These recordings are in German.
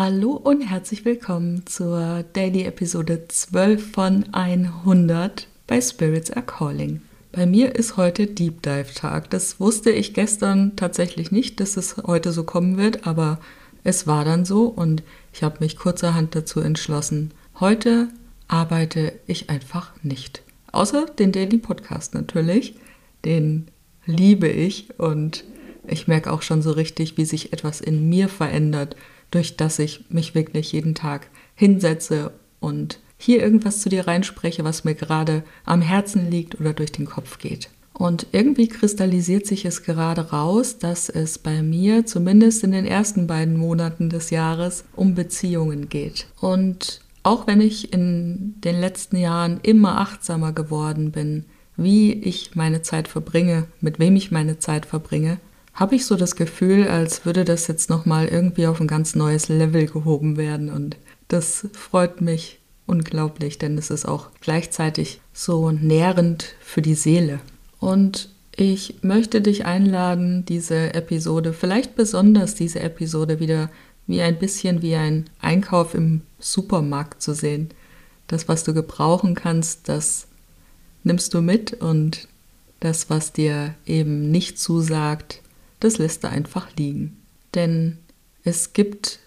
Hallo und herzlich willkommen zur Daily Episode 12 von 100 bei Spirits Are Calling. Bei mir ist heute Deep Dive Tag. Das wusste ich gestern tatsächlich nicht, dass es heute so kommen wird, aber es war dann so und ich habe mich kurzerhand dazu entschlossen. Heute arbeite ich einfach nicht. Außer den Daily Podcast natürlich. Den liebe ich und ich merke auch schon so richtig, wie sich etwas in mir verändert, durch das ich mich wirklich jeden Tag hinsetze und hier irgendwas zu dir reinspreche, was mir gerade am Herzen liegt oder durch den Kopf geht. Und irgendwie kristallisiert sich es gerade raus, dass es bei mir zumindest in den ersten beiden Monaten des Jahres um Beziehungen geht. Und auch wenn ich in den letzten Jahren immer achtsamer geworden bin, wie ich meine Zeit verbringe, mit wem ich meine Zeit verbringe, habe ich so das Gefühl, als würde das jetzt nochmal irgendwie auf ein ganz neues Level gehoben werden. Und das freut mich unglaublich, denn es ist auch gleichzeitig so nährend für die Seele. Und ich möchte dich einladen, diese Episode, vielleicht besonders diese Episode wieder wie ein bisschen wie ein Einkauf im Supermarkt zu sehen. Das, was du gebrauchen kannst, das nimmst du mit und das, was dir eben nicht zusagt, das lässt er einfach liegen. Denn es gibt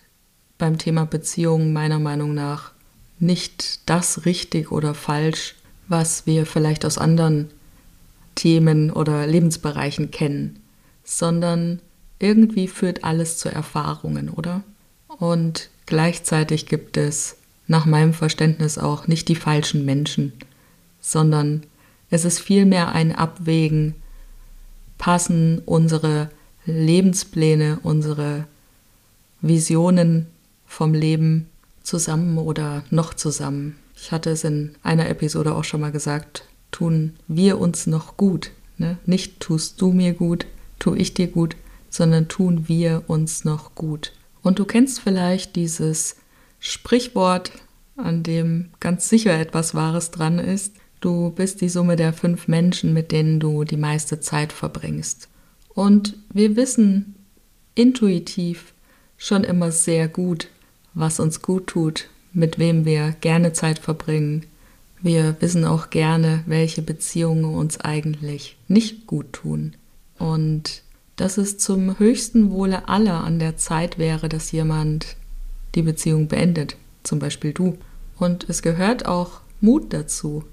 beim Thema Beziehungen meiner Meinung nach nicht das richtig oder falsch, was wir vielleicht aus anderen Themen oder Lebensbereichen kennen, sondern irgendwie führt alles zu Erfahrungen, oder? Und gleichzeitig gibt es nach meinem Verständnis auch nicht die falschen Menschen, sondern es ist vielmehr ein Abwägen, passen unsere Lebenspläne, unsere Visionen vom Leben zusammen oder noch zusammen. Ich hatte es in einer Episode auch schon mal gesagt, tun wir uns noch gut. Ne? Nicht tust du mir gut, tu ich dir gut, sondern tun wir uns noch gut. Und du kennst vielleicht dieses Sprichwort, an dem ganz sicher etwas Wahres dran ist. Du bist die Summe der fünf Menschen, mit denen du die meiste Zeit verbringst. Und wir wissen intuitiv schon immer sehr gut, was uns gut tut, mit wem wir gerne Zeit verbringen. Wir wissen auch gerne, welche Beziehungen uns eigentlich nicht gut tun. Und dass es zum höchsten Wohle aller an der Zeit wäre, dass jemand die Beziehung beendet, zum Beispiel du. Und es gehört auch Mut dazu,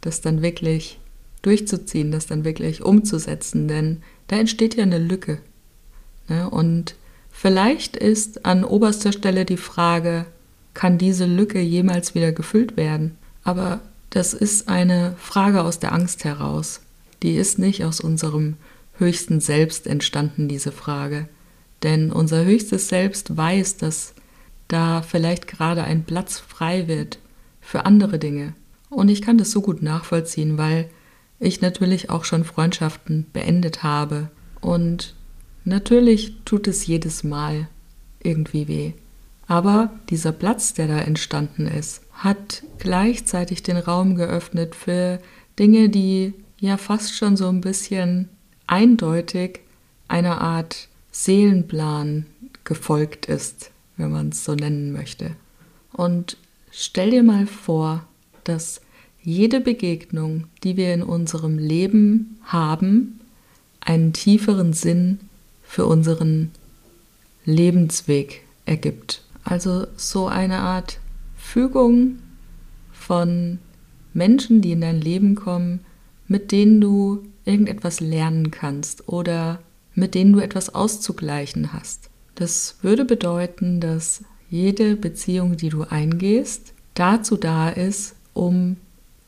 das dann wirklich durchzuziehen, das dann wirklich umzusetzen, denn da entsteht ja eine Lücke. Ne? Und vielleicht ist an oberster Stelle die Frage, kann diese Lücke jemals wieder gefüllt werden? Aber das ist eine Frage aus der Angst heraus. Die ist nicht aus unserem höchsten Selbst entstanden, diese Frage. Denn unser höchstes Selbst weiß, dass da vielleicht gerade ein Platz frei wird für andere Dinge. Und ich kann das so gut nachvollziehen, weil ich natürlich auch schon Freundschaften beendet habe. Und natürlich tut es jedes Mal irgendwie weh. Aber dieser Platz, der da entstanden ist, hat gleichzeitig den Raum geöffnet für Dinge, die ja fast schon so ein bisschen eindeutig einer Art Seelenplan gefolgt ist, wenn man es so nennen möchte. Und stell dir mal vor, dass jede Begegnung, die wir in unserem Leben haben, einen tieferen Sinn für unseren Lebensweg ergibt. Also so eine Art Fügung von Menschen, die in dein Leben kommen, mit denen du irgendetwas lernen kannst oder mit denen du etwas auszugleichen hast. Das würde bedeuten, dass jede Beziehung, die du eingehst, dazu da ist, um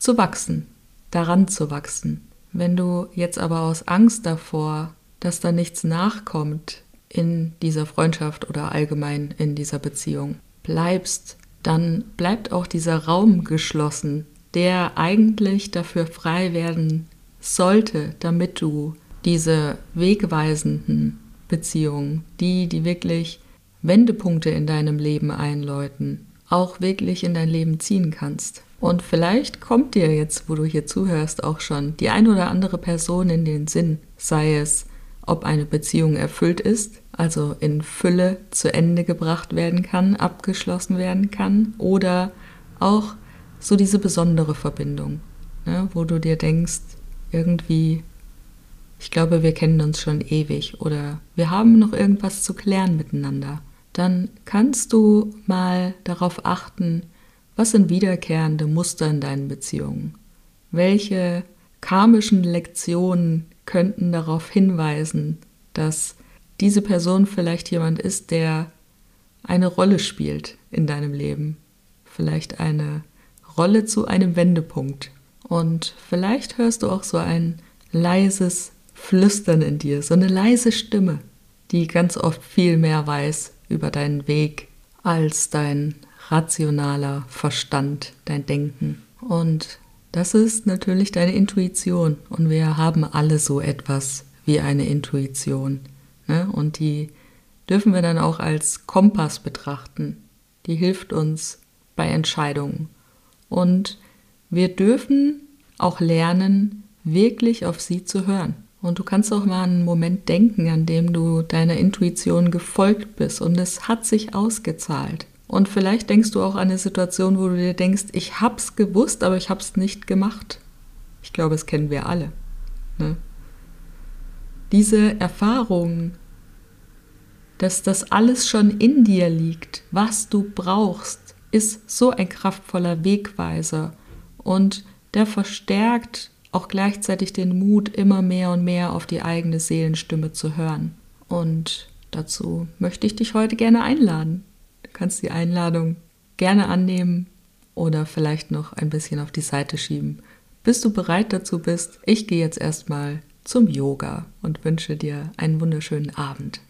zu wachsen, daran zu wachsen. Wenn du jetzt aber aus Angst davor, dass da nichts nachkommt in dieser Freundschaft oder allgemein in dieser Beziehung, bleibst, dann bleibt auch dieser Raum geschlossen, der eigentlich dafür frei werden sollte, damit du diese wegweisenden Beziehungen, die, die wirklich Wendepunkte in deinem Leben einläuten, auch wirklich in dein Leben ziehen kannst. Und vielleicht kommt dir jetzt, wo du hier zuhörst, auch schon die ein oder andere Person in den Sinn, sei es, ob eine Beziehung erfüllt ist, also in Fülle zu Ende gebracht werden kann, abgeschlossen werden kann oder auch so diese besondere Verbindung, ne, wo du dir denkst, irgendwie, ich glaube, wir kennen uns schon ewig oder wir haben noch irgendwas zu klären miteinander, dann kannst du mal darauf achten, was sind wiederkehrende Muster in deinen Beziehungen? Welche karmischen Lektionen könnten darauf hinweisen, dass diese Person vielleicht jemand ist, der eine Rolle spielt in deinem Leben? Vielleicht eine Rolle zu einem Wendepunkt. Und vielleicht hörst du auch so ein leises Flüstern in dir, so eine leise Stimme, die ganz oft viel mehr weiß über deinen Weg als dein rationaler Verstand, dein Denken. Und das ist natürlich deine Intuition. Und wir haben alle so etwas wie eine Intuition. Ne? Und die dürfen wir dann auch als Kompass betrachten. Die hilft uns bei Entscheidungen. Und wir dürfen auch lernen, wirklich auf sie zu hören. Und du kannst auch mal einen Moment denken, an dem du deiner Intuition gefolgt bist und es hat sich ausgezahlt. Und vielleicht denkst du auch an eine Situation, wo du dir denkst, ich hab's gewusst, aber ich hab's nicht gemacht. Ich glaube, es kennen wir alle. Ne? Diese Erfahrung, dass das alles schon in dir liegt, was du brauchst, ist so ein kraftvoller Wegweiser und der verstärkt auch gleichzeitig den Mut, immer mehr und mehr auf die eigene Seelenstimme zu hören. Und dazu möchte ich dich heute gerne einladen. Kannst die Einladung gerne annehmen oder vielleicht noch ein bisschen auf die Seite schieben, bis du bereit dazu bist. Ich gehe jetzt erstmal zum Yoga und wünsche dir einen wunderschönen Abend.